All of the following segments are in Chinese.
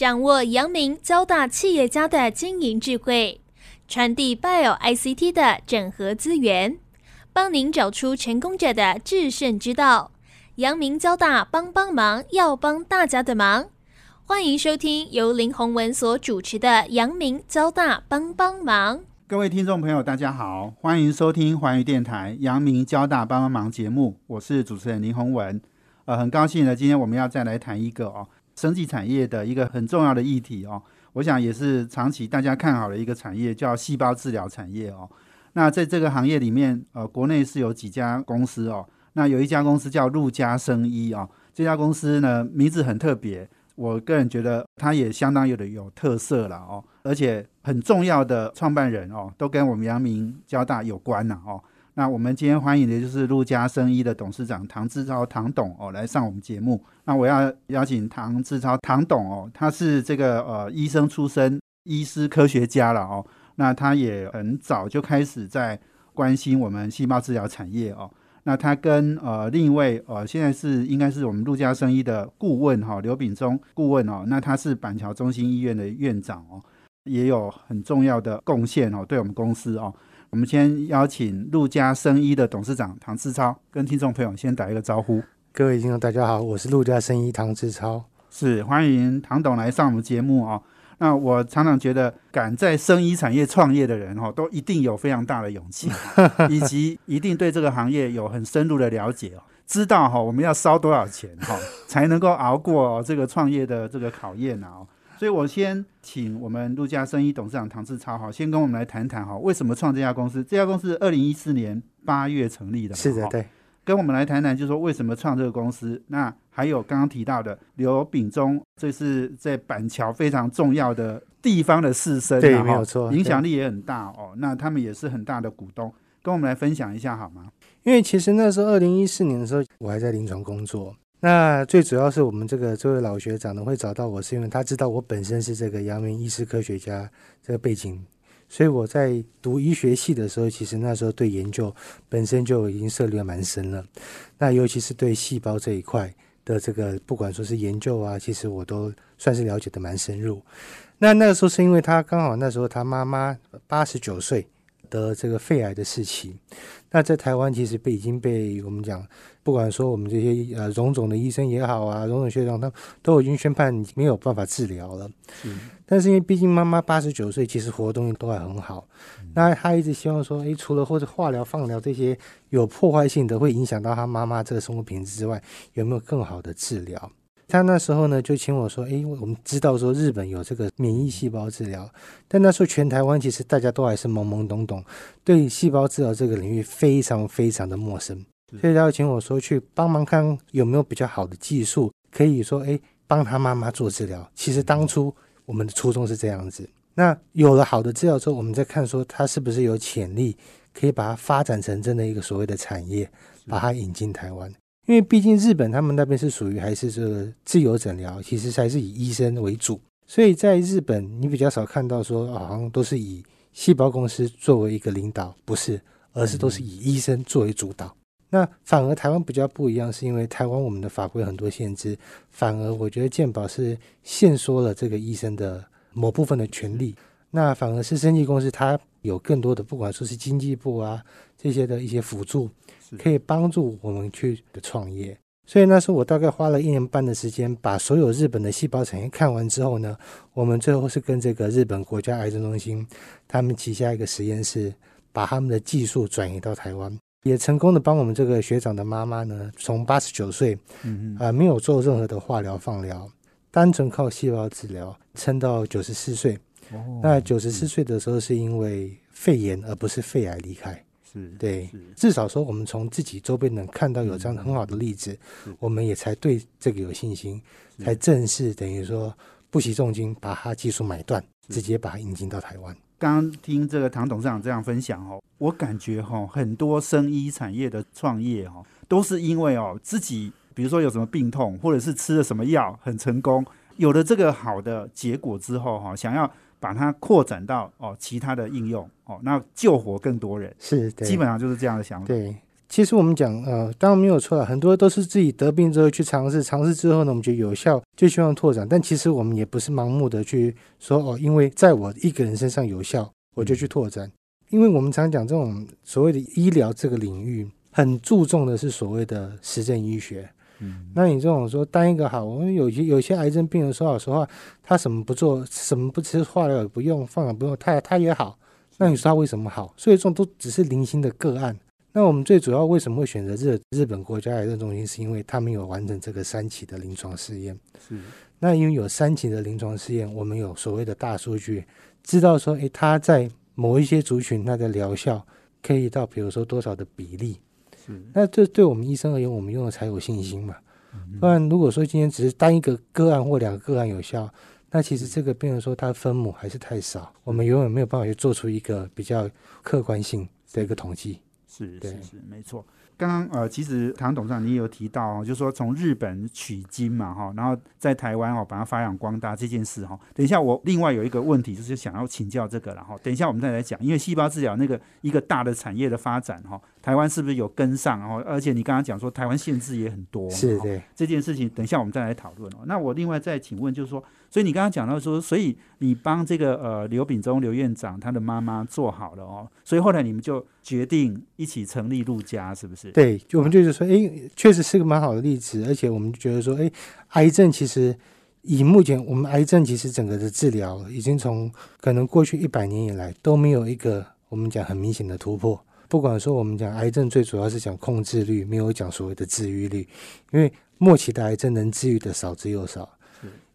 掌握阳明交大企业家的经营智慧，传递 Bio ICT 的整合资源，帮您找出成功者的制胜之道。阳明交大帮帮忙，要帮大家的忙。欢迎收听由林宏文所主持的阳明交大帮帮忙。各位听众朋友，大家好，欢迎收听环宇电台阳明交大帮帮忙节目，我是主持人林宏文。呃，很高兴呢，今天我们要再来谈一个哦，生技产业的一个很重要的议题哦。我想也是长期大家看好的一个产业，叫细胞治疗产业哦。那在这个行业里面，呃，国内是有几家公司哦。那有一家公司叫陆家生医哦，这家公司呢名字很特别，我个人觉得它也相当有的有特色了哦。而且很重要的创办人哦，都跟我们阳明交大有关呐哦。那我们今天欢迎的就是陆家生医的董事长唐志超唐董哦来上我们节目。那我要邀请唐志超唐董哦，他是这个呃医生出身，医师科学家了哦。那他也很早就开始在关心我们细胞治疗产业哦。那他跟呃另一位呃现在是应该是我们陆家生医的顾问哈刘炳忠顾问哦。那他是板桥中心医院的院长哦。也有很重要的贡献哦，对我们公司哦。我们先邀请陆家生医的董事长唐志超跟听众朋友先打一个招呼。各位听众大家好，我是陆家生医唐志超，是欢迎唐董来上我们节目哦。那我常常觉得，敢在生医产业创业的人哦，都一定有非常大的勇气，以及一定对这个行业有很深入的了解哦，知道哈我们要烧多少钱哈，才能够熬过这个创业的这个考验啊。所以，我先请我们陆家生意董事长唐志超哈，先跟我们来谈谈哈，为什么创这家公司？这家公司二零一四年八月成立的，是的，对。跟我们来谈谈，就是说为什么创这个公司？那还有刚刚提到的刘秉忠，这是在板桥非常重要的地方的士绅，对，没有错，影响力也很大哦。那他们也是很大的股东，跟我们来分享一下好吗？因为其实那时候二零一四年的时候，我还在临床工作。那最主要是我们这个这位老学长呢会找到我，是因为他知道我本身是这个阳明医师科学家这个背景，所以我在读医学系的时候，其实那时候对研究本身就已经涉猎蛮深了。那尤其是对细胞这一块的这个，不管说是研究啊，其实我都算是了解的蛮深入。那那个时候是因为他刚好那时候他妈妈八十九岁得这个肺癌的事情，那在台湾其实被已经被我们讲。不管说我们这些呃荣总的医生也好啊，荣总学长他都已经宣判没有办法治疗了。嗯。但是因为毕竟妈妈八十九岁，其实活动都还很好。那他一直希望说，诶，除了或者化疗、放疗这些有破坏性的，会影响到他妈妈这个生活品质之外，有没有更好的治疗？他那时候呢就请我说，诶，我们知道说日本有这个免疫细胞治疗，但那时候全台湾其实大家都还是懵懵懂懂，对细胞治疗这个领域非常非常的陌生。所以他要请我说去帮忙看有没有比较好的技术，可以说哎帮他妈妈做治疗。其实当初我们的初衷是这样子。那有了好的治疗之后，我们再看说它是不是有潜力，可以把它发展成真的一个所谓的产业，把它引进台湾。因为毕竟日本他们那边是属于还是这个自由诊疗，其实还是以医生为主。所以在日本你比较少看到说好像都是以细胞公司作为一个领导，不是，而是都是以医生作为主导。那反而台湾比较不一样，是因为台湾我们的法规很多限制，反而我觉得健保是限缩了这个医生的某部分的权利。那反而是生技公司，它有更多的，不管说是经济部啊这些的一些辅助，可以帮助我们去的创业。所以那时候我大概花了一年半的时间，把所有日本的细胞产业看完之后呢，我们最后是跟这个日本国家癌症中心他们旗下一个实验室，把他们的技术转移到台湾。也成功的帮我们这个学长的妈妈呢，从八十九岁，嗯嗯，啊，没有做任何的化疗、放疗，单纯靠细胞治疗，撑到九十四岁。哦，那九十四岁的时候是因为肺炎而不是肺癌离开。是，对，至少说我们从自己周边能看到有这样很好的例子，我们也才对这个有信心，才正式等于说不惜重金把它技术买断，直接把它引进到台湾。刚刚听这个唐董事长这样分享哦，我感觉哈，很多生医产业的创业哈，都是因为哦自己，比如说有什么病痛，或者是吃了什么药很成功，有了这个好的结果之后哈，想要把它扩展到哦其他的应用哦，那救活更多人，是，基本上就是这样的想法。对，其实我们讲，呃，当然没有错了，很多都是自己得病之后去尝试，尝试之后呢，我们觉得有效，就希望拓展。但其实我们也不是盲目的去说，哦，因为在我一个人身上有效，我就去拓展。因为我们常讲这种所谓的医疗这个领域，很注重的是所谓的实证医学。嗯，那你这种说单一个好，我们有些有些癌症病人说老实话，他什么不做，什么不吃，化疗也不用，放疗不用，他他也好。那你说他为什么好？所以这种都只是零星的个案。那我们最主要为什么会选择日日本国家癌症中心？是因为他们有完成这个三期的临床试验。是。那因为有三期的临床试验，我们有所谓的大数据，知道说，诶，他在某一些族群，它的疗效可以到，比如说多少的比例。是。那这对我们医生而言，我们用了才有信心嘛。不然，如果说今天只是单一个个案或两个个案有效，那其实这个病人说他分母还是太少，我们永远没有办法去做出一个比较客观性的一个统计。是是是，没错。刚刚呃，其实唐董事长你也有提到哦，就是说从日本取经嘛哈，然后在台湾哦把它发扬光大这件事哈。等一下我另外有一个问题就是想要请教这个然后。等一下我们再来讲，因为细胞治疗那个一个大的产业的发展哈，台湾是不是有跟上？哦而且你刚刚讲说台湾限制也很多，是的这件事情，等一下我们再来讨论哦。那我另外再请问就是说。所以你刚刚讲到说，所以你帮这个呃刘秉忠刘院长他的妈妈做好了哦，所以后来你们就决定一起成立陆家，是不是？对，就我们就是说，哎，确实是个蛮好的例子，而且我们觉得说，哎，癌症其实以目前我们癌症其实整个的治疗已经从可能过去一百年以来都没有一个我们讲很明显的突破。不管说我们讲癌症最主要是讲控制率，没有讲所谓的治愈率，因为末期的癌症能治愈的少之又少。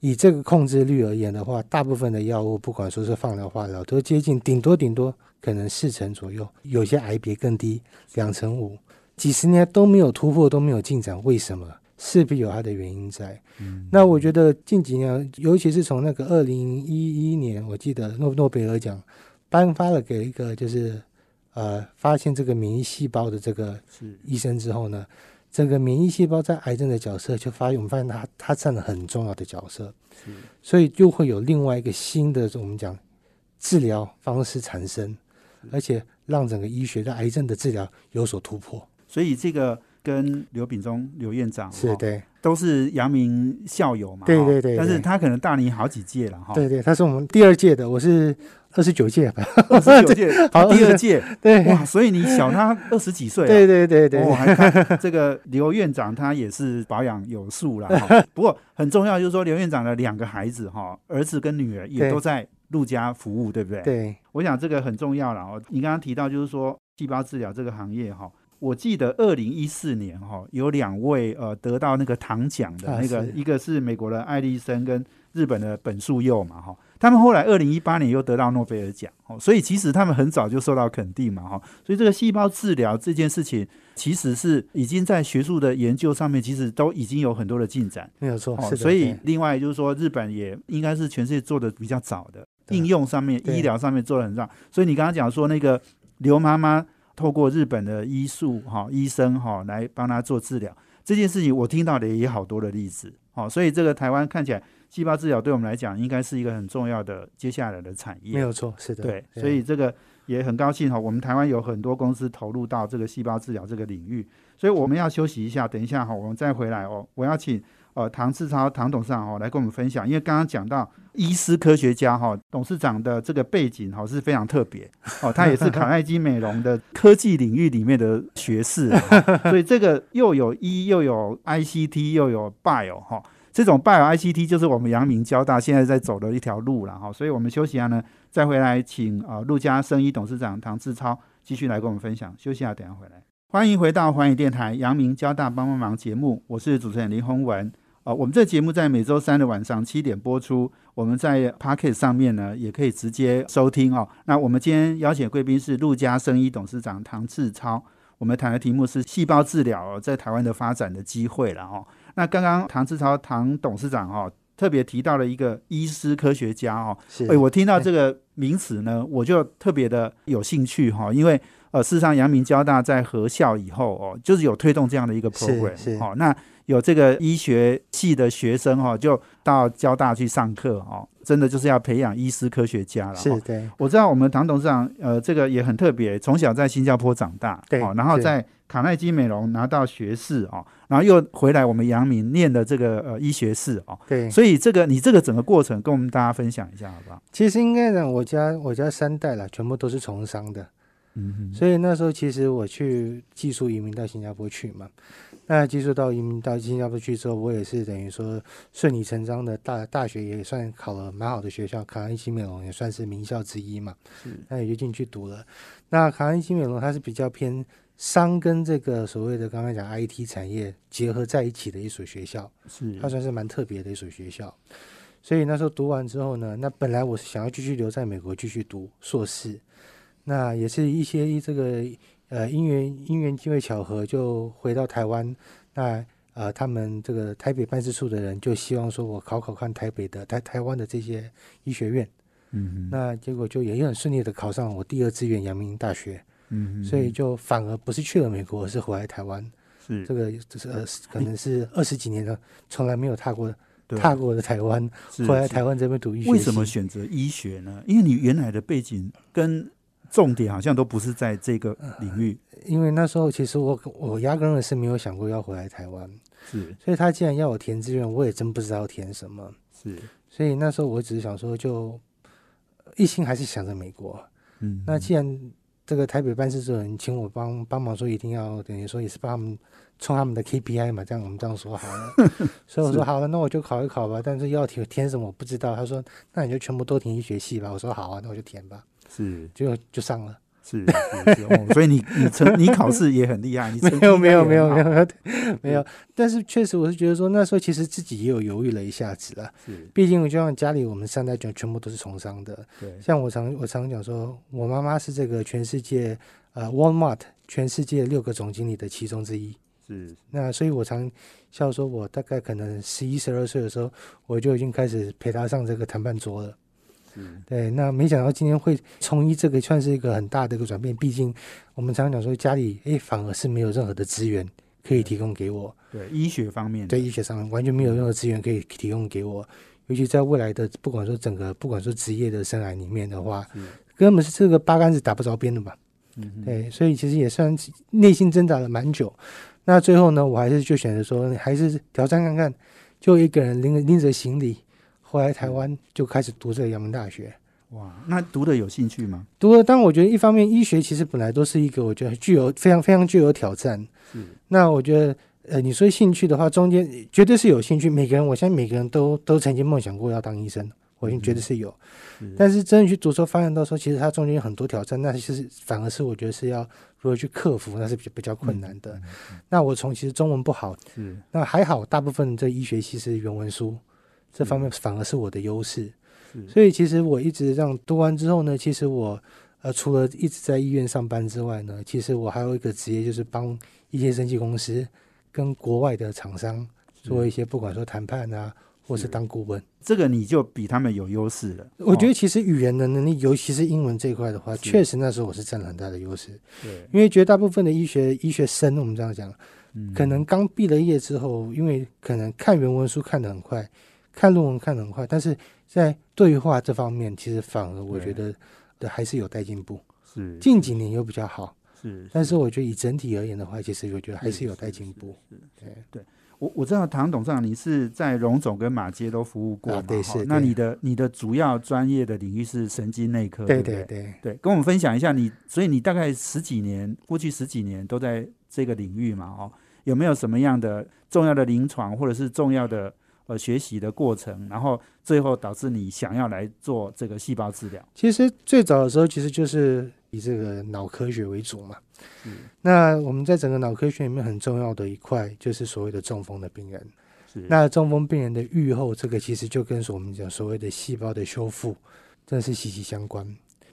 以这个控制率而言的话，大部分的药物，不管说是放疗、化疗，都接近顶多顶多可能四成左右，有些癌别更低，两成五，几十年都没有突破，都没有进展，为什么？势必有它的原因在。那我觉得近几年，尤其是从那个二零一一年，我记得诺诺贝尔奖颁发了给一个就是呃发现这个免疫细胞的这个医生之后呢。这个免疫细胞在癌症的角色，就发现我们发现它它占了很重要的角色，所以就会有另外一个新的我们讲治疗方式产生，而且让整个医学在癌症的治疗有所突破。所以这个跟刘秉忠刘院长是对，都是阳明校友嘛，对对对，但是他可能大你好几届了哈，对对，他是我们第二届的，我是。二十九届吧，二十九届，好，第二 届，对，哇，所以你小他二十几岁，对对对对。我还看这个刘院长，他也是保养有术了哈。不过很重要就是说，刘院长的两个孩子哈，儿子跟女儿也都在陆家服务，对不对？对，我想这个很重要了哦。你刚刚提到就是说细胞治疗这个行业哈，我记得二零一四年哈有两位呃得到那个糖奖的那个，一个是美国的艾利森跟日本的本树佑嘛哈。他们后来二零一八年又得到诺贝尔奖，哦，所以其实他们很早就受到肯定嘛，哈，所以这个细胞治疗这件事情，其实是已经在学术的研究上面，其实都已经有很多的进展，没有错。所以另外就是说，日本也应该是全世界做的比较早的，应用上面、医疗上面做的很早。所以你刚刚讲说那个刘妈妈透过日本的医术哈医生哈来帮她做治疗这件事情，我听到的也好多的例子，哦，所以这个台湾看起来。细胞治疗对我们来讲，应该是一个很重要的接下来的产业。没有错，是的。对，所以这个也很高兴哈，我们台湾有很多公司投入到这个细胞治疗这个领域。所以我们要休息一下，等一下哈，我们再回来哦。我要请呃唐志超唐董事长哦来跟我们分享，因为刚刚讲到医师科学家哈董事长的这个背景哈是非常特别哦，他也是卡耐基美容的 科技领域里面的学士，所以这个又有医又有 ICT 又有 Bio 哈。这种 Bio ICT 就是我们阳明交大现在在走的一条路了哈，所以我们休息下呢，再回来请啊陆家生医董事长唐志超继续来跟我们分享。休息下，等下回来。欢迎回到环宇电台阳明交大帮帮忙节目，我是主持人林宏文。啊，我们这节目在每周三的晚上七点播出，我们在 Pocket 上面呢也可以直接收听哦。那我们今天邀请贵宾是陆家生医董事长唐志超，我们谈的题目是细胞治疗在台湾的发展的机会了哈。那刚刚唐志超唐董事长哈特别提到了一个医师科学家哦，哎，我听到这个名词呢，我就特别的有兴趣哈，因为呃，事实上阳明交大在合校以后哦，就是有推动这样的一个 program 哦，那有这个医学系的学生哈，就到交大去上课哦，真的就是要培养医师科学家了。哦是对，我知道我们唐董事长，呃，这个也很特别，从小在新加坡长大，对哦，然后在卡耐基美容拿到学士哦，然后又回来我们阳明念的这个呃医学士哦，对，所以这个你这个整个过程跟我们大家分享一下好不好？其实应该讲，我家我家三代了，全部都是从商的，嗯所以那时候其实我去技术移民到新加坡去嘛。那技术到移民到新加坡去之后，我也是等于说顺理成章的大大学也算考了蛮好的学校，卡恩西美容也算是名校之一嘛。是那也就进去读了。那卡恩西美容它是比较偏商跟这个所谓的刚刚讲 IT 产业结合在一起的一所学校。是它算是蛮特别的一所学校。所以那时候读完之后呢，那本来我是想要继续留在美国继续读硕士，那也是一些这个呃因缘因缘机会巧合就回到台湾，那呃他们这个台北办事处的人就希望说我考考看台北的台台湾的这些医学院，嗯那结果就也很顺利的考上我第二志愿阳明大学，嗯所以就反而不是去了美国，而是回来台湾。是这个就是呃可能是二十几年了，从来没有踏过对踏过的台湾，回来台湾这边读医学为什么选择医学呢？因为你原来的背景跟重点好像都不是在这个领域，因为那时候其实我我压根儿是没有想过要回来台湾，是所以他既然要我填志愿，我也真不知道填什么。是，所以那时候我只是想说，就一心还是想着美国。嗯，那既然这个台北办事处的人请我帮帮忙说，一定要等于说也是帮他们冲他们的 KPI 嘛，这样我们这样说好了。所以我说好了，那我就考一考吧。但是要填填什么我不知道。他说那你就全部都填医学系吧。我说好啊，那我就填吧。是就就上了。是是是、哦，所以你你成你考试也很厉害，你没有没有没有没有没有但是确实我是觉得说那时候其实自己也有犹豫了一下子啦。是毕竟就像家里我们三代全全部都是从商的，对像我常我常讲说，我妈妈是这个全世界呃 Walmart 全世界六个总经理的其中之一。是那所以我常笑说，我大概可能十一十二岁的时候，我就已经开始陪她上这个谈判桌了。是对，那没想到今天会从医这个算是一个很大的一个转变。毕竟我们常常讲说，家里诶反而是没有任何的资源可以提供给我，对医学方面的在医学上面完全没有任何资源可以提供给我。尤其在未来的不管说整个不管说职业的生涯里面的话，是根本是这个八竿子打不着边的嘛。嗯对，所以其实也算是内心挣扎了蛮久。那最后呢，我还是就选择说，还是挑战看看，就一个人拎着拎着行李，回来台湾就开始读这个阳明大学。哇，那读的有兴趣吗？读了，但我觉得一方面医学其实本来都是一个我觉得具有非常非常具有挑战。是那我觉得，呃，你说兴趣的话，中间绝对是有兴趣。每个人，我相信每个人都都曾经梦想过要当医生，我觉得是有。是但是真的去读之后，发现到说，其实它中间有很多挑战，那其实反而是我觉得是要如何去克服，那是比较比较困难的。那我从其实中文不好，是那还好，大部分这医学系是原文书，这方面反而是我的优势。所以其实我一直这样读完之后呢，其实我呃除了一直在医院上班之外呢，其实我还有一个职业，就是帮一些生技公司跟国外的厂商做一些不管说谈判啊，或是当顾问。这个你就比他们有优势了。哦我觉得其实语言的能力，尤其是英文这一块的话，确实那时候我是占了很大的优势。对，因为绝大部分的医学医学生，我们这样讲，嗯可能刚毕了业之后，因为可能看原文书看得很快，看论文看得很快，但是在对话这方面，其实反而我觉得的还是有待进步。是近几年又比较好，是，但是我觉得以整体而言的话，其实我觉得还是有待进步。对对，我我知道唐董事长你是在荣总跟马街都服务过嘛？啊对是那你的你的主要专业的领域是神经内科，对对对。对，跟我们分享一下你，所以你大概十几年，过去十几年都在这个领域嘛，哦，有没有什么样的重要的临床或者是重要的呃学习的过程，然后最后导致你想要来做这个细胞治疗？其实最早的时候，其实就是以这个脑科学为主嘛。是那我们在整个脑科学里面很重要的一块，就是所谓的中风的病人。是，那中风病人的愈后，这个其实就跟我们讲所谓的细胞的修复，真的是息息相关。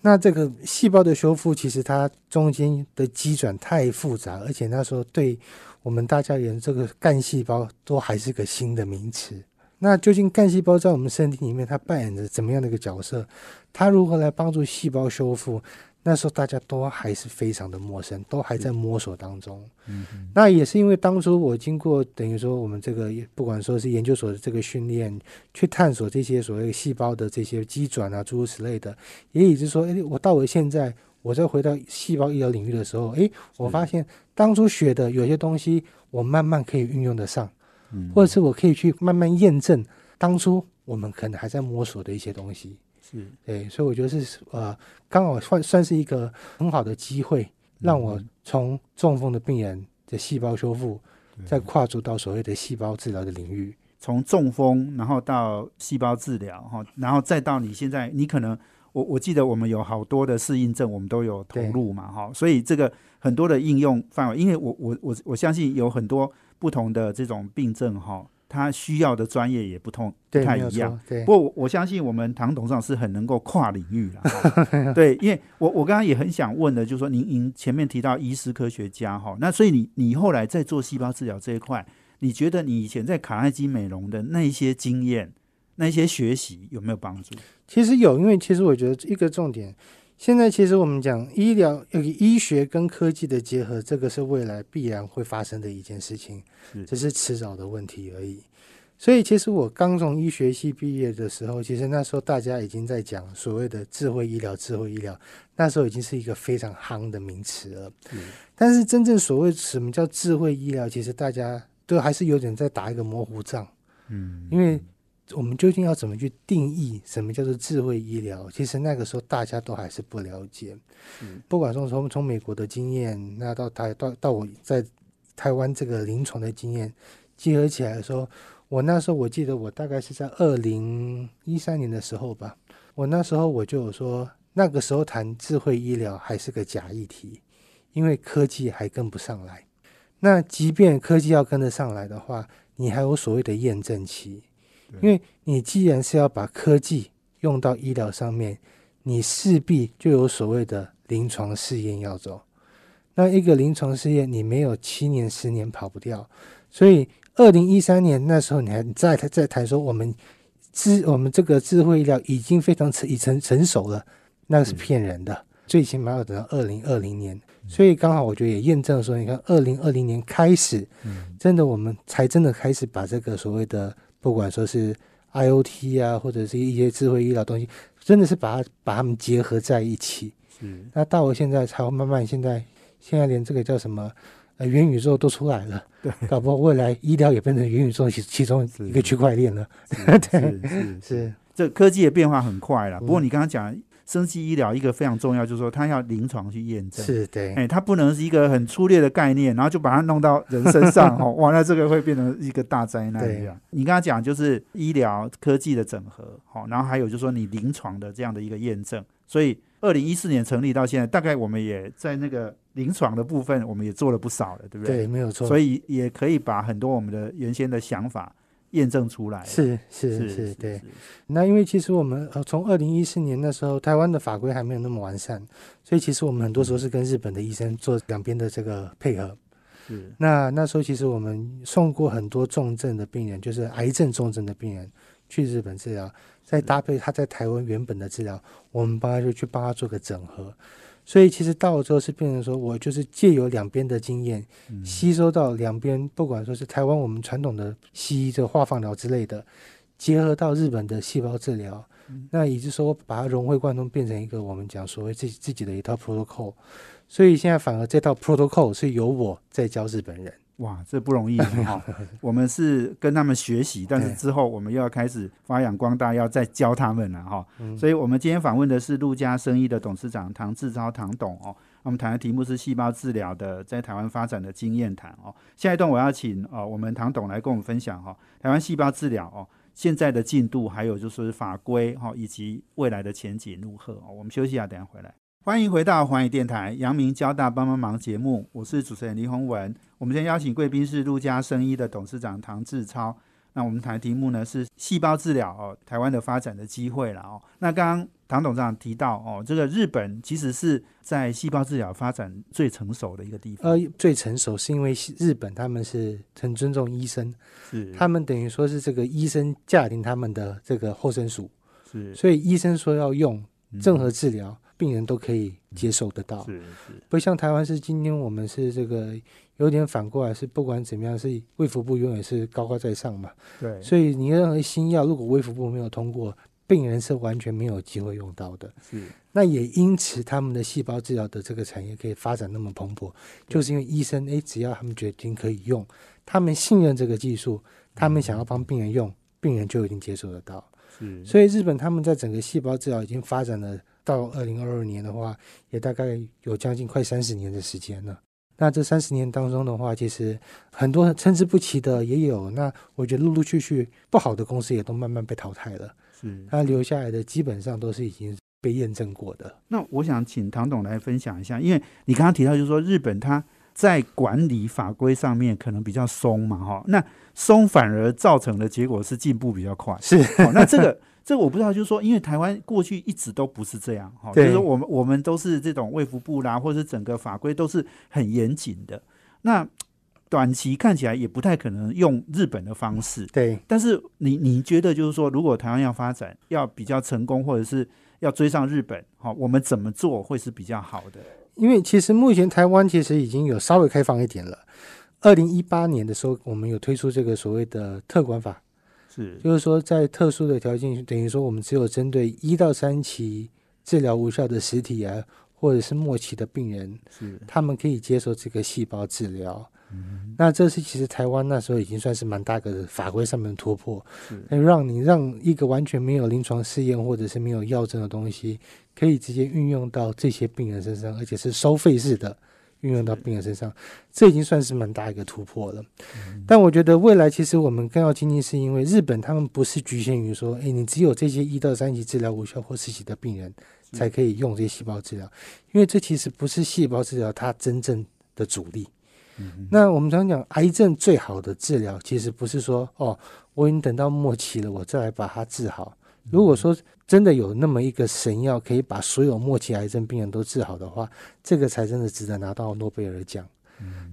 那这个细胞的修复，其实它中间的机转太复杂，而且那时候对我们大家也，这个干细胞都还是个新的名词。那究竟干细胞在我们身体里面，它扮演着怎么样的一个角色？它如何来帮助细胞修复？那时候大家都还是非常的陌生，都还在摸索当中。嗯嗯那也是因为当初我经过等于说我们这个不管说是研究所的这个训练，去探索这些所谓细胞的这些机转啊诸如此类的，也也就是说，诶，我到了现在，我再回到细胞医疗领域的时候，诶，我发现当初学的有些东西，我慢慢可以运用得上，嗯，或者是我可以去慢慢验证当初我们可能还在摸索的一些东西。是。对，所以我觉得是呃，刚好算算是一个很好的机会，让我从中风的病人的细胞修复，再跨足到所谓的细胞治疗的领域。从中风，然后到细胞治疗，哈，然后再到你现在，你可能我我记得我们有好多的适应症，我们都有投入嘛，哈，所以这个很多的应用范围，因为我我我我相信有很多不同的这种病症，哈，它需要的专业也不同，不太一样。。对不，过我我相信我们唐董事长是很能够跨领域的，哈 对，因为我我刚刚也很想问的，就是说您您前面提到医师科学家哈，那所以你你后来在做细胞治疗这一块，你觉得你以前在卡耐基美容的那一些经验、那一些学习有没有帮助？其实有，因为其实我觉得一个重点，现在其实我们讲医疗、呃医学跟科技的结合，这个是未来必然会发生的一件事情是，只是迟早的问题而已。所以，其实我刚从医学系毕业的时候，其实那时候大家已经在讲所谓的智慧医疗，智慧医疗那时候已经是一个非常夯的名词了。嗯但是，真正所谓什么叫智慧医疗，其实大家都还是有点在打一个模糊仗。嗯，因为我们究竟要怎么去定义什么叫做智慧医疗？其实那个时候大家都还是不了解。嗯不管说从从美国的经验，那到台到到我在台湾这个临床的经验结合起来的时候，我那时候我记得我大概是在二零一三年的时候吧，我那时候我就有说，那个时候谈智慧医疗还是个假议题，因为科技还跟不上来。那即便科技要跟得上来的话，你还有所谓的验证期，因为你既然是要把科技用到医疗上面，你势必就有所谓的临床试验要走。那一个临床试验，你没有七年、十年跑不掉。所以，二零一三年那时候，你还你再再谈说我们智我们这个智慧医疗已经非常成已成成熟了，那是骗人的。最起码要等到二零二零年。所以刚好我觉得也验证说，你看二零二零年开始，真的我们才真的开始把这个所谓的不管说是 IOT 啊，或者是一些智慧医疗东西，真的是把它把它们结合在一起。嗯那到了现在才会慢慢，现在现在连这个叫什么呃元宇宙都出来了，对，搞不好未来医疗也变成元宇宙其其中一个区块链了。是 是是是，这科技的变化很快嗯。了。不过你刚刚讲生技医疗一个非常重要，就是说它要临床去验证。是对，哎，它不能是一个很粗略的概念，然后就把它弄到人身上 哦，哇，那这个会变成一个大灾难对一样。你刚刚讲就是医疗科技的整合，好，然后还有就是说你临床的这样的一个验证，所以二零一四年成立到现在，大概我们也在那个临床的部分，我们也做了不少了，对不对？对，没有错。所以也可以把很多我们的原先的想法验证出来。是是是是，对。那因为其实我们呃从二零一四年那时候，台湾的法规还没有那么完善，所以其实我们很多时候是跟日本的医生做两边的这个配合。是那那时候其实我们送过很多重症的病人，就是癌症重症的病人去日本治疗，再搭配他在台湾原本的治疗，我们帮他就去帮他做个整合。所以其实到了之后是变成说我就是借由两边的经验，嗯吸收到两边，不管说是台湾我们传统的西医这个化放疗之类的，结合到日本的细胞治疗，那也就是说把它融会贯通，变成一个我们讲所谓自己自己的一套 protocol。所以现在反而这套 protocol 是由我在教日本人。哇，这不容易哈、我们是跟他们学习，但是之后我们又要开始发扬光大，要再教他们了哈、嗯所以，我们今天访问的是陆家生意的董事长唐志超唐董哦。我们谈的题目是细胞治疗的在台湾发展的经验谈哦。下一段我要请哦我们唐董来跟我们分享哈、台湾细胞治疗哦现在的进度，还有就是法规哈、以及未来的前景如何哦。我们休息一下，等一下回来。欢迎回到环宇电台阳明交大帮帮忙节目，我是主持人林宏文。我们今天邀请贵宾是陆家生医的董事长唐志超。那我们谈的题目呢是细胞治疗哦，台湾的发展的机会了哦。那刚刚唐董事长提到哦，这个日本其实是在细胞治疗发展最成熟的一个地方。呃，最成熟是因为日本他们是很尊重医生，是他们等于说是这个医生驾临他们的这个后生属，是所以医生说要用嗯任何治疗，病人都可以接受得到，是是，不像台湾是今天我们是这个有点反过来，是不管怎么样是卫福部永远是高高在上嘛，对，所以你任何新药如果卫福部没有通过，病人是完全没有机会用到的。是。那也因此，他们的细胞治疗的这个产业可以发展那么蓬勃，就是因为医生诶，只要他们决定可以用，他们信任这个技术，他们想要帮病人用，病人就已经接受得到。是，所以日本他们在整个细胞治疗已经发展了到二零二二年的话，也大概有将近快三十年的时间了。那这三十年当中的话，其实很多参差不齐的也有。那我觉得陆陆续续不好的公司也都慢慢被淘汰了。是。那留下来的基本上都是已经被验证过的。那我想请唐董来分享一下，因为你刚刚提到就是说日本它在管理法规上面可能比较松嘛，哈，那松反而造成的结果是进步比较快。是，哦、那这个这我不知道，就是说，因为台湾过去一直都不是这样，哈，就是我们我们都是这种卫福部啦，或者是整个法规都是很严谨的。那短期看起来也不太可能用日本的方式，对，但是你你觉得就是说，如果台湾要发展要比较成功，或者是要追上日本，好，我们怎么做会是比较好的？因为其实目前台湾其实已经有稍微开放一点了。二零一八年的时候，我们有推出这个所谓的特管法，是。就是说在特殊的条件，等于说我们只有针对一到三期治疗无效的实体癌或者是末期的病人，是。他们可以接受这个细胞治疗。那这是其实台湾那时候已经算是蛮大个的法规上面的突破，是。那让你让一个完全没有临床试验或者是没有药证的东西，可以直接运用到这些病人身上，而且是收费式的运用到病人身上，这已经算是蛮大一个突破了。但我觉得未来其实我们更要经历，是因为日本他们不是局限于说，哎，你只有这些一到三级治疗无效或四级的病人才可以用这些细胞治疗，因为这其实不是细胞治疗它真正的主力。那我们常讲，癌症最好的治疗，其实不是说哦，我已经等到末期了，我再来把它治好。如果说真的有那么一个神药，可以把所有末期癌症病人都治好的话，这个才真的值得拿到诺贝尔奖。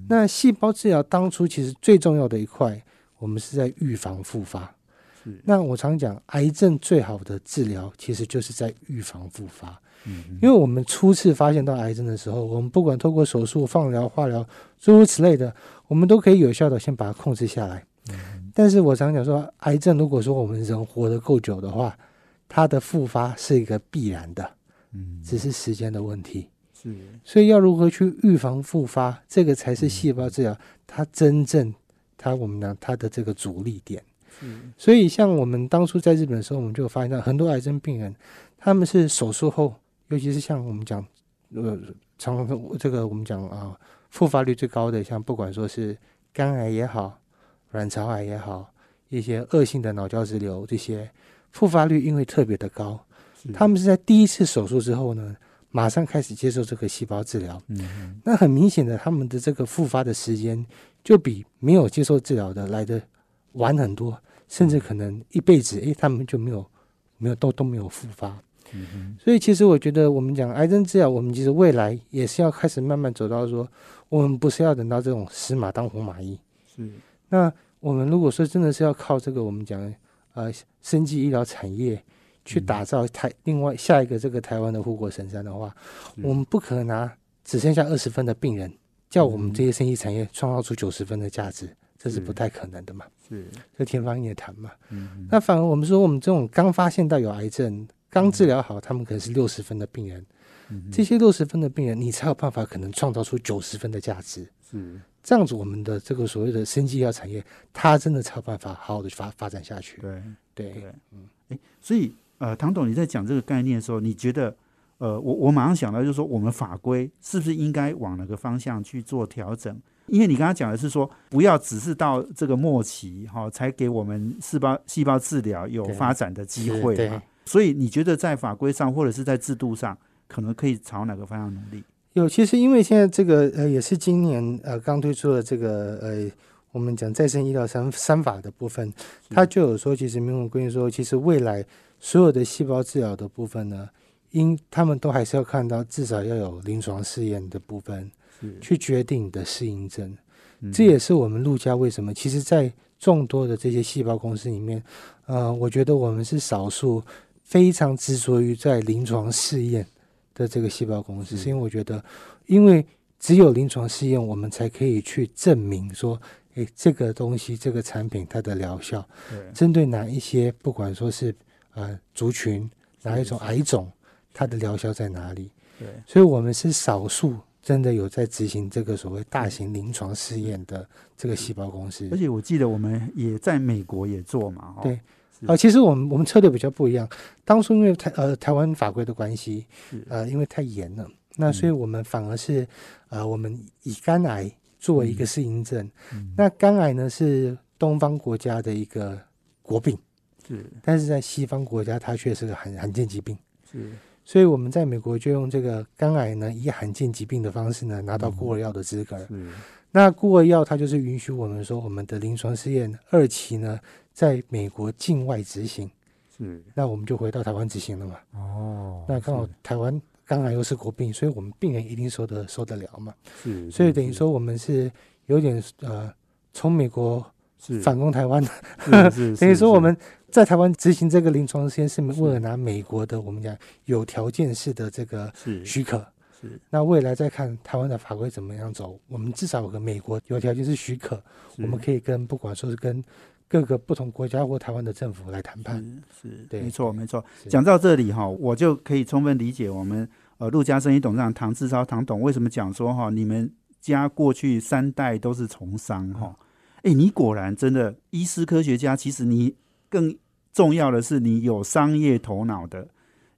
那细胞治疗当初其实最重要的一块，我们是在预防复发。是那我常讲，癌症最好的治疗，其实就是在预防复发。嗯因为我们初次发现到癌症的时候，我们不管透过手术、放疗、化疗，诸如此类的，我们都可以有效的先把它控制下来。但是我常讲说，癌症如果说我们人活得够久的话，它的复发是一个必然的，嗯只是时间的问题。是所以要如何去预防复发，这个才是细胞治疗它真正它我们讲它的这个主力点。是所以像我们当初在日本的时候，我们就有发现到很多癌症病人，他们是手术后，尤其是像我们讲，呃，常这个我们讲啊，复发率最高的，像不管说是肝癌也好，卵巢癌也好，一些恶性的脑胶质瘤这些，复发率因为特别的高，他们是在第一次手术之后呢，马上开始接受这个细胞治疗。嗯那很明显的，他们的这个复发的时间就比没有接受治疗的来的晚很多，甚至可能一辈子，诶，他们就没有没有都都没有复发。嗯所以其实我觉得，我们讲癌症治疗，我们其实未来也是要开始慢慢走到说，我们不是要等到这种死马当活马医。是那我们如果说真的是要靠这个我们讲呃生技医疗产业去打造台另外下一个这个台湾的护国神山的话，我们不可能拿只剩下二十分的病人，叫我们这些生意产业创造出九十分的价值，这是是。不太可能的嘛，是。这天方夜谭嘛。嗯那反而我们说，我们这种刚发现到有癌症、刚治疗好，他们可能是六十分的病人，嗯这些六十分的病人，你才有办法可能创造出九十分的价值。是这样子，我们的这个所谓的生技医疗产业，它真的才有办法好好的发发展下去。对对，对，嗯，哎，所以呃，唐董你在讲这个概念的时候，你觉得呃，我我马上想到就是说，我们法规是不是应该往哪个方向去做调整？因为你刚刚讲的是说，不要只是到这个末期哈、才给我们细胞细胞治疗有发展的机会嘛。所以你觉得在法规上或者是在制度上，可能可以朝哪个方向努力？有，其实因为现在这个呃，也是今年呃刚推出的这个呃，我们讲再生医疗三三法的部分，它就有说，其实明文规定说，其实未来所有的细胞治疗的部分呢，因他们都还是要看到至少要有临床试验的部分，去决定你的适应症。嗯这也是我们陆家为什么，其实，在众多的这些细胞公司里面，呃，我觉得我们是少数非常执着于在临床试验的这个细胞公司，是是因为我觉得，因为只有临床试验，我们才可以去证明说，诶，这个东西这个产品它的疗效，对。针对哪一些，不管说是呃族群哪一种癌种，它的疗效在哪里，对。所以我们是少数真的有在执行这个所谓大型临床试验的这个细胞公司。而。且我记得我们也在美国也做嘛，哈，对是呃，其实我们我们策略比较不一样。当初因为台呃台湾法规的关系，呃，因为太严了，那所以我们反而是呃，我们以肝癌作为一个适应症。嗯那肝癌呢是东方国家的一个国病，是但是在西方国家它却是个罕罕见疾病。是所以我们在美国就用这个肝癌呢，以罕见疾病的方式呢，拿到孤儿药的资格。是那孤儿药它就是允许我们说，我们的临床试验二期呢，在美国境外执行，是。那我们就回到台湾执行了嘛。哦，那刚好台湾刚好又是国病，所以我们病人一定受得受得了嘛。是，所以等于说我们是有点呃，从美国是。反攻台湾，是是 等于说我们在台湾执行这个临床实验是为了拿美国的我们讲有条件式的这个是许可。是。那未来再看台湾的法规怎么样走，我们至少有个美国有条件是许可，我们可以跟不管说是跟各个不同国家或台湾的政府来谈判。是是，对没错没错。讲到这里哈，我就可以充分理解我们呃陆家生意董事长唐志超唐董为什么讲说哈，你们家过去三代都是从商哈。哎、你果然真的医师科学家，其实你更重要的是你有商业头脑的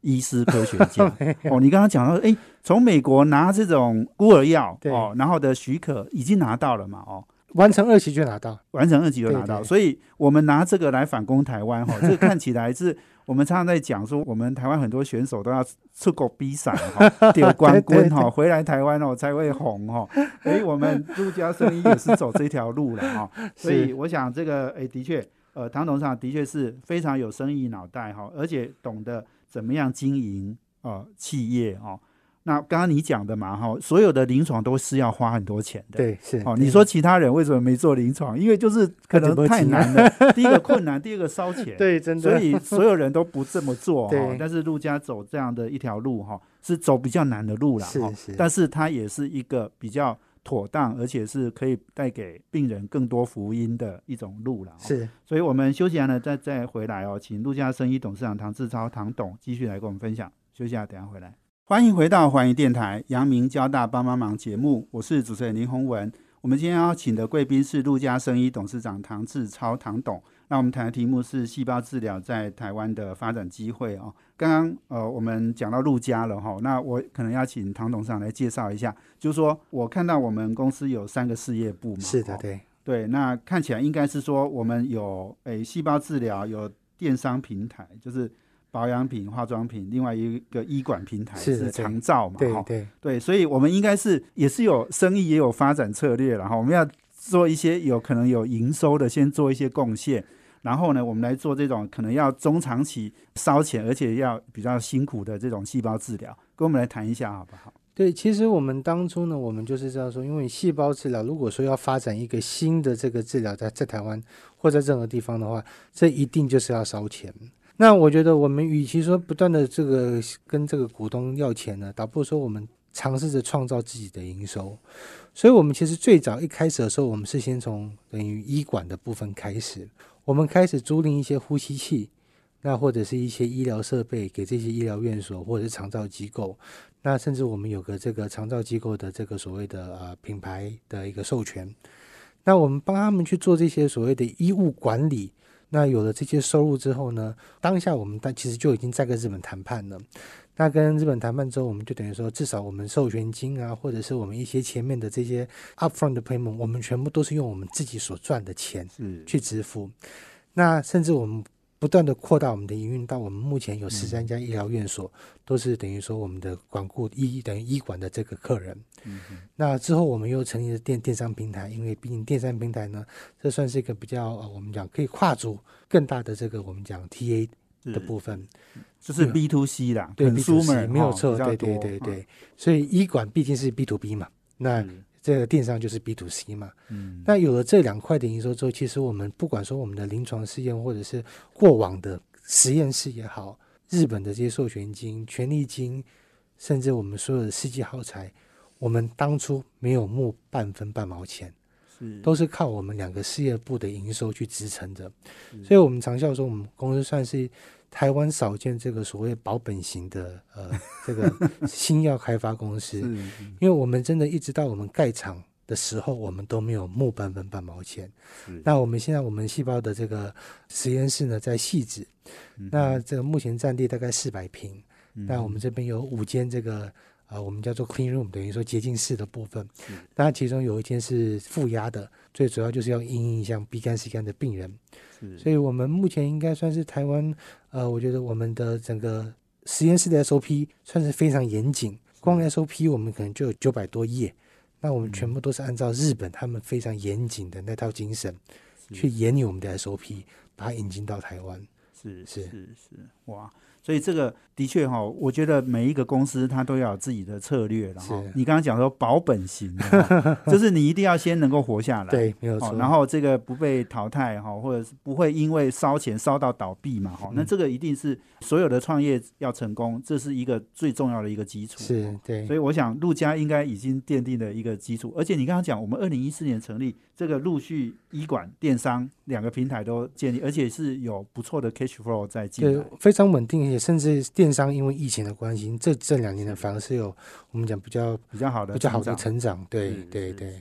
医师科学家 哦。你刚刚讲到，哎、从美国拿这种孤儿药哦，然后的许可已经拿到了嘛哦。完成二期就拿到，完成二级就拿到，对对。所以我们拿这个来反攻台湾哈，这个看起来是我们常常在讲说，我们台湾很多选手都要出国比赛哈，丢冠军哈，回来台湾哦才会红哈。哎，我们陆家生意也是走这条路了哈，所以我想这个哎的确，呃，唐董事长的确是非常有生意脑袋哈，而且懂得怎么样经营呃企业哦。那刚刚你讲的嘛哈，所有的临床都是要花很多钱的，对，是哦，你说其他人为什么没做临床？因为就是可能太难了，第一个困难，第二个烧钱。对，真的，所以所有人都不这么做 哈对。但是陆家走这样的一条路哈，是走比较难的路了哈。是是但是它也是一个比较妥当，而且是可以带给病人更多福音的一种路了。。是所以我们休息完了再再回来哦，请陆家生医董事长唐志超唐董继续来跟我们分享。休息下，等下回来。欢迎回到环宇电台阳明交大帮帮忙节目，我是主持人林宏文。我们今天邀请的贵宾是陆家生医董事长唐志超唐董。那我们谈的题目是细胞治疗在台湾的发展机会哦。刚刚呃我们讲到陆家了哈，那我可能要请唐董事长来介绍一下，就是说我看到我们公司有三个事业部嘛，是的，哦对，对，那看起来应该是说我们有诶细胞治疗，有电商平台，就是保养品、化妆品，另外一个医管平台是长照嘛，哈对对对，所以我们应该是也是有生意，也有发展策略然后我们要做一些有可能有营收的，先做一些贡献。然后呢，我们来做这种可能要中长期烧钱，而且要比较辛苦的这种细胞治疗，跟我们来谈一下好不好？对，其实我们当初呢，我们就是这样说，因为细胞治疗，如果说要发展一个新的这个治疗，在在台湾或在任何地方的话，这一定就是要烧钱。那我觉得我们与其说不断的这个跟这个股东要钱呢，倒不如说我们尝试着创造自己的营收。所以，我们其实最早一开始的时候，我们是先从等于医管的部分开始，我们开始租赁一些呼吸器，那或者是一些医疗设备给这些医疗院所或者是长照机构。那甚至我们有个这个长照机构的这个所谓的呃品牌的一个授权，那我们帮他们去做这些所谓的医务管理。那有了这些收入之后呢，当下我们但其实就已经在跟日本谈判了。那跟日本谈判之后，我们就等于说，至少我们授权金啊，或者是我们一些前面的这些 upfront 的 payment，我们全部都是用我们自己所赚的钱去支付。那甚至我们不断的扩大我们的营运，到我们目前有十三家医疗院所，都是等于说我们的管顾医等于医管的这个客人。嗯那之后我们又成立了电电商平台，因为毕竟电商平台呢，这算是一个比较呃，我们讲可以跨足更大的这个我们讲 TA 的部分。就是 B to C 啦，对 B to consumer，C 没有哦错，对对对对，所以医馆毕竟是 B to B 嘛，那是这个电商就是 B to C 嘛。嗯那有了这两块的营收之后，其实我们不管说我们的临床试验，或者是过往的实验室也好，日本的这些授权金、权利金，甚至我们所有的世纪耗材，我们当初没有募半分半毛钱，是都是靠我们两个事业部的营收去支撑着。所以，我们常笑说，我们公司算是台湾少见这个所谓保本型的呃 这个新药开发公司，因为我们真的一直到我们盖厂的时候，我们都没有募半分半毛钱。那我们现在我们细胞的这个实验室呢，在细致，嗯那这个目前占地大概四百平。嗯那我们这边有五间这个呃，我们叫做 clean room，等于说洁净室的部分。是。那其中有一间是负压的，最主要就是要应应像 B 肝、C 肝的病人。所以我们目前应该算是台湾，呃，我觉得我们的整个实验室的 SOP 算是非常严谨，光 SOP 我们可能就有九百多页，那我们全部都是按照日本他们非常严谨的那套精神去研拟我们的 SOP，把它引进到台湾。是是。是是。哇！所以这个的确哈，我觉得每一个公司它都要有自己的策略，然后你刚刚讲说保本型，就是你一定要先能够活下来，对，没有错。哦，然后这个不被淘汰哈，或者是不会因为烧钱烧到倒闭嘛哈，那嗯这个一定是所有的创业要成功，这是一个最重要的一个基础。是对。所以我想陆家应该已经奠定了一个基础，而且你刚刚讲，我们二零一四年成立这个陆续医馆电商两个平台都建立，而且是有不错的 cash flow 在进对来。非常稳定，也甚至电商因为疫情的关系，这这两年呢反而是有我们讲比较比较好的比较好的成长。对对对。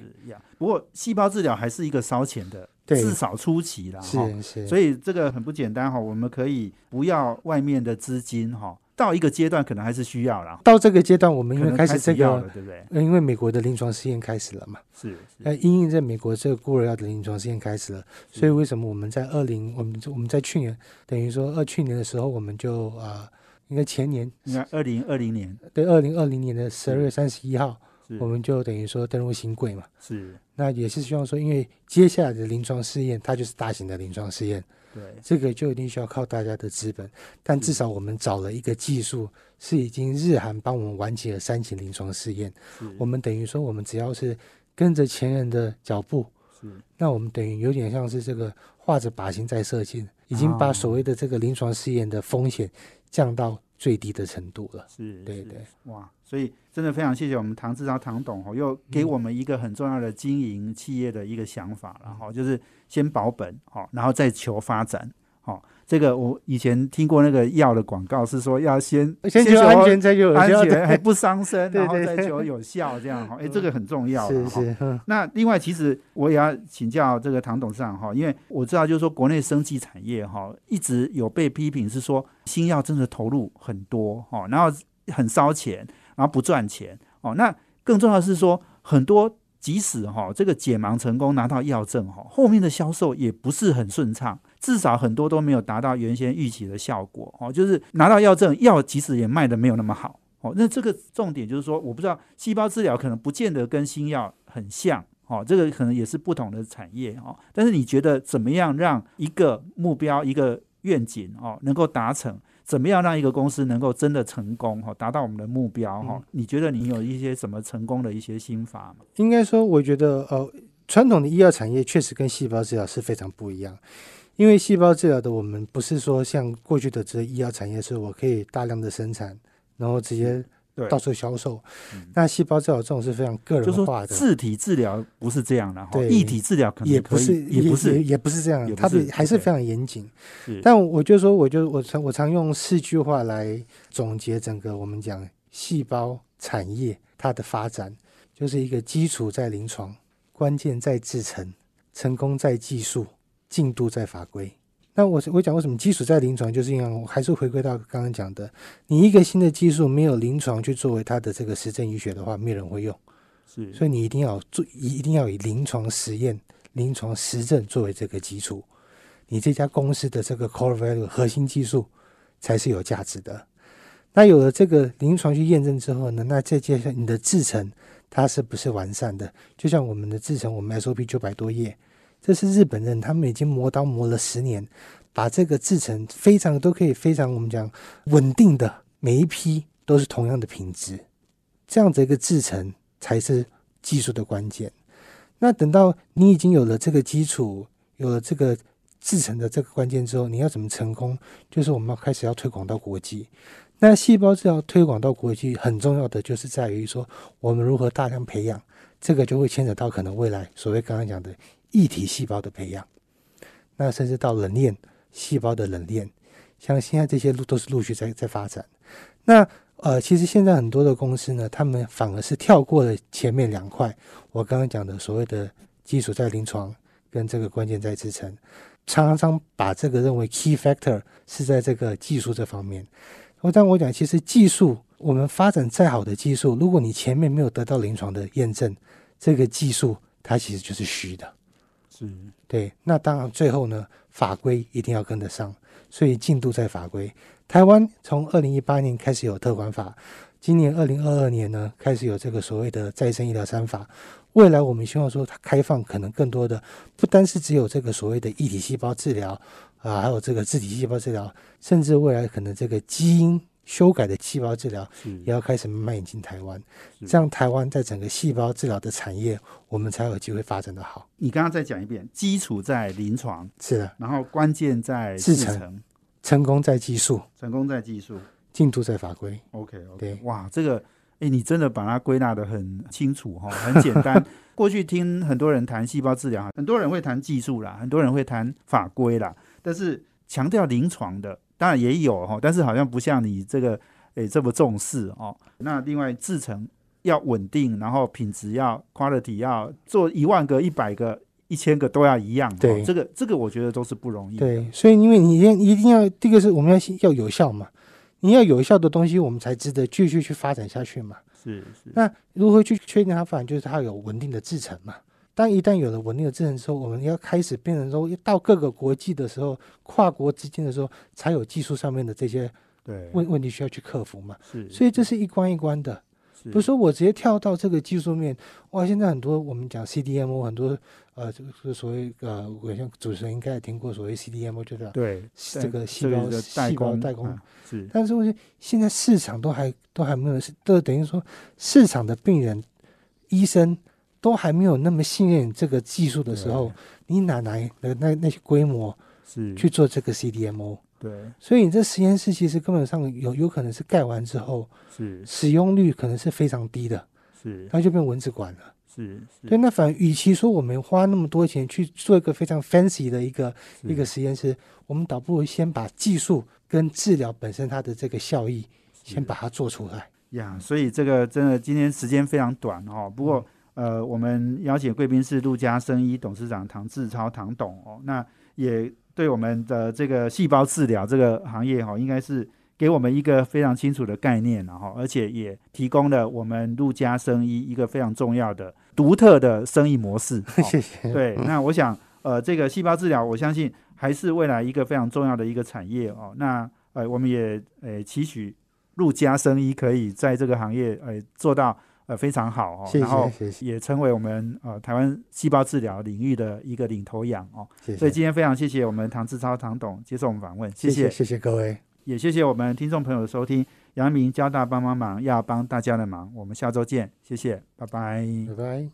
不过细胞治疗还是一个烧钱的，至少初期啦。哈是是，所以这个很不简单哈，我们可以不要外面的资金哈，到一个阶段可能还是需要啦。到这个阶段，我们因为开始这个要了，对不对？呃，因为美国的临床试验开始了嘛，是那，因应在美国这个孤儿药的临床试验开始了，所以为什么我们在二零，我们我们在去年，等于说二去年的时候，我们就啊、呃应该前年，应该二零二零年。对，二零二零年的十二月三十一号，我们就等于说登入新贵嘛，是。那也是希望说，因为接下来的临床试验，它就是大型的临床试验，对。这个就一定需要靠大家的资本，但至少我们找了一个技术，是已经日韩帮我们完结了三期临床试验。是。我们等于说，我们只要是跟着前人的脚步，是。那我们等于有点像是这个画着靶心在射箭，已经把哦所谓的这个临床试验的风险降到最低的程度了。是对对。哇，所以真的非常谢谢我们唐志超唐董哦，又给我们一个很重要的经营企业的一个想法然后就是先保本哦，然后再求发展哦。这个我以前听过那个药的广告是说要先先求安全，再求有安效。全还 不伤身，然后再求有效，这样哈，哎，这个很重要哈是是，嗯。那另外，其实我也要请教这个唐董事长哈，因为我知道就是说国内生技产业哈一直有被批评是说新药真的投入很多哈，然后很烧钱，然后不赚钱哦。那更重要的是说很多。即使哈这个解盲成功拿到药证哈，后面的销售也不是很顺畅，至少很多都没有达到原先预期的效果哦。就是拿到药证，药即使也卖的没有那么好哦。那这个重点就是说，我不知道细胞治疗可能不见得跟新药很像哦，这个可能也是不同的产业哦。但是你觉得怎么样让一个目标、一个愿景哦能够达成？怎么样让一个公司能够真的成功哈，达到我们的目标哈？你觉得你有一些什么成功的一些心法吗？应该说，我觉得呃，传统的医药产业确实跟细胞治疗是非常不一样。因为细胞治疗的我们不是说像过去的这医药产业，是我可以大量的生产，然后直接对，到处销售嗯。那细胞治疗这种是非常个人化的，自体治疗不是这样的哈，对异体治疗可能可也不是，也也不是，也不是这样它是还是非常严谨。但我就说，我就我常我常用四句话来总结整个我们讲细胞产业它的发展，就是一个基础在临床，关键在制程，成功在技术，进度在法规。那我我讲为什么基础在临床，就是因为我还是回归到刚刚讲的，你一个新的技术没有临床去作为它的这个实证医学的话，没有人会用。是，所以你一定要有做，一一定要以临床实验、临床实证作为这个基础，你这家公司的这个 core value 核心技术才是有价值的。那有了这个临床去验证之后呢，那再接下来你的制程它是不是完善的？就像我们的制程，我们 SOP 九百多页，这是日本人他们已经磨刀磨了十年，把这个制成非常都可以非常我们讲稳定的，每一批都是同样的品质，这样子一个制成才是技术的关键。那等到你已经有了这个基础，有了这个制成的这个关键之后，你要怎么成功？就是我们要开始要推广到国际。那细胞治疗推广到国际，很重要的就是在于说，我们如何大量培养，这个就会牵扯到可能未来所谓刚刚讲的异体细胞的培养，那甚至到冷链细胞的冷链，像现在这些路都是陆续在在发展。那呃，其实现在很多的公司呢，他们反而是跳过了前面两块，我刚刚讲的所谓的基础在临床跟这个关键在支撑，常常把这个认为 key factor 是在这个技术这方面。我但我讲，其实技术我们发展再好的技术，如果你前面没有得到临床的验证，这个技术它其实就是虚的。是对，那当然最后呢，法规一定要跟得上，所以进度在法规。台湾从二零一八年开始有特管法，今年二零二二年呢开始有这个所谓的再生医疗三法。未来我们希望说它开放可能更多的，不单是只有这个所谓的异体细胞治疗啊，还有这个自体细胞治疗，甚至未来可能这个基因修改的细胞治疗也要开始慢慢引进台湾，这样台湾在整个细胞治疗的产业，我们才有机会发展的好。你刚刚再讲一遍，基础在临床，是的，然后关键在制成成，功在技术，成功在技术。进度在法规。OK OK，对哇，这个哎，你真的把它归纳的很清楚哈、很简单。过去听很多人谈细胞治疗，很多人会谈技术啦，很多人会谈法规啦，但是强调临床的当然也有哈、但是好像不像你这个诶这么重视哦。那另外制成要稳定，然后品质要 quality 要做一万个、一百个、一千个都要一样、哦。对这个这个我觉得都是不容易的。对，所以因为你一定一定要，第一个是我们要先要有效嘛，你要有效的东西，我们才值得继续去发展下去嘛。是是那如何去确定它发展？就是它有稳定的制成嘛。当一旦有了稳定的制程之后，我们要开始变成说，到各个国际的时候，跨国之间的时候，才有技术上面的这些对，问问题需要去克服嘛。是，所以这是一关一关的，是不是说我直接跳到这个技术面。哇，现在很多我们讲 CDMO，很多呃，这个所谓呃，我像主持人应该也听过所谓 CDMO，就是对这个细胞细胞工代工啊是但是问题现在市场都还都还没有，都等于说市场的病人、医生都还没有那么信任这个技术的时候，你哪来的那那些规模是去做这个 CDMO？对所以你这实验室其实根本上有有可能是盖完之后，是使用率可能是非常低的，是那就变蚊子馆了。是是对，那反而与其说我们花那么多钱去做一个非常 fancy 的一个一个实验室，我们倒不如先把技术跟治疗本身它的这个效益先把它做出来。呀，所以这个真的今天时间非常短哦。不过、呃，我们邀请贵宾是陆家生医董事长唐志超唐董哦，那也对我们的这个细胞治疗这个行业哈、哦，应该是给我们一个非常清楚的概念然后，而且也提供了我们陆家生医一个非常重要的独特的生意模式。哦谢谢。对，那我想，呃，这个细胞治疗，我相信还是未来一个非常重要的一个产业哦。那呃，我们也呃期许陆家生医可以在这个行业呃做到呃非常好哦，谢然后也成为我们呃台湾细胞治疗领域的一个领头羊哦。谢谢，所以今天非常谢谢我们唐志超唐董接受我们访问，谢谢谢谢各位，也谢谢我们听众朋友的收听。阳明交大帮帮忙，要帮大家的忙，我们下周见，谢谢，拜拜拜拜。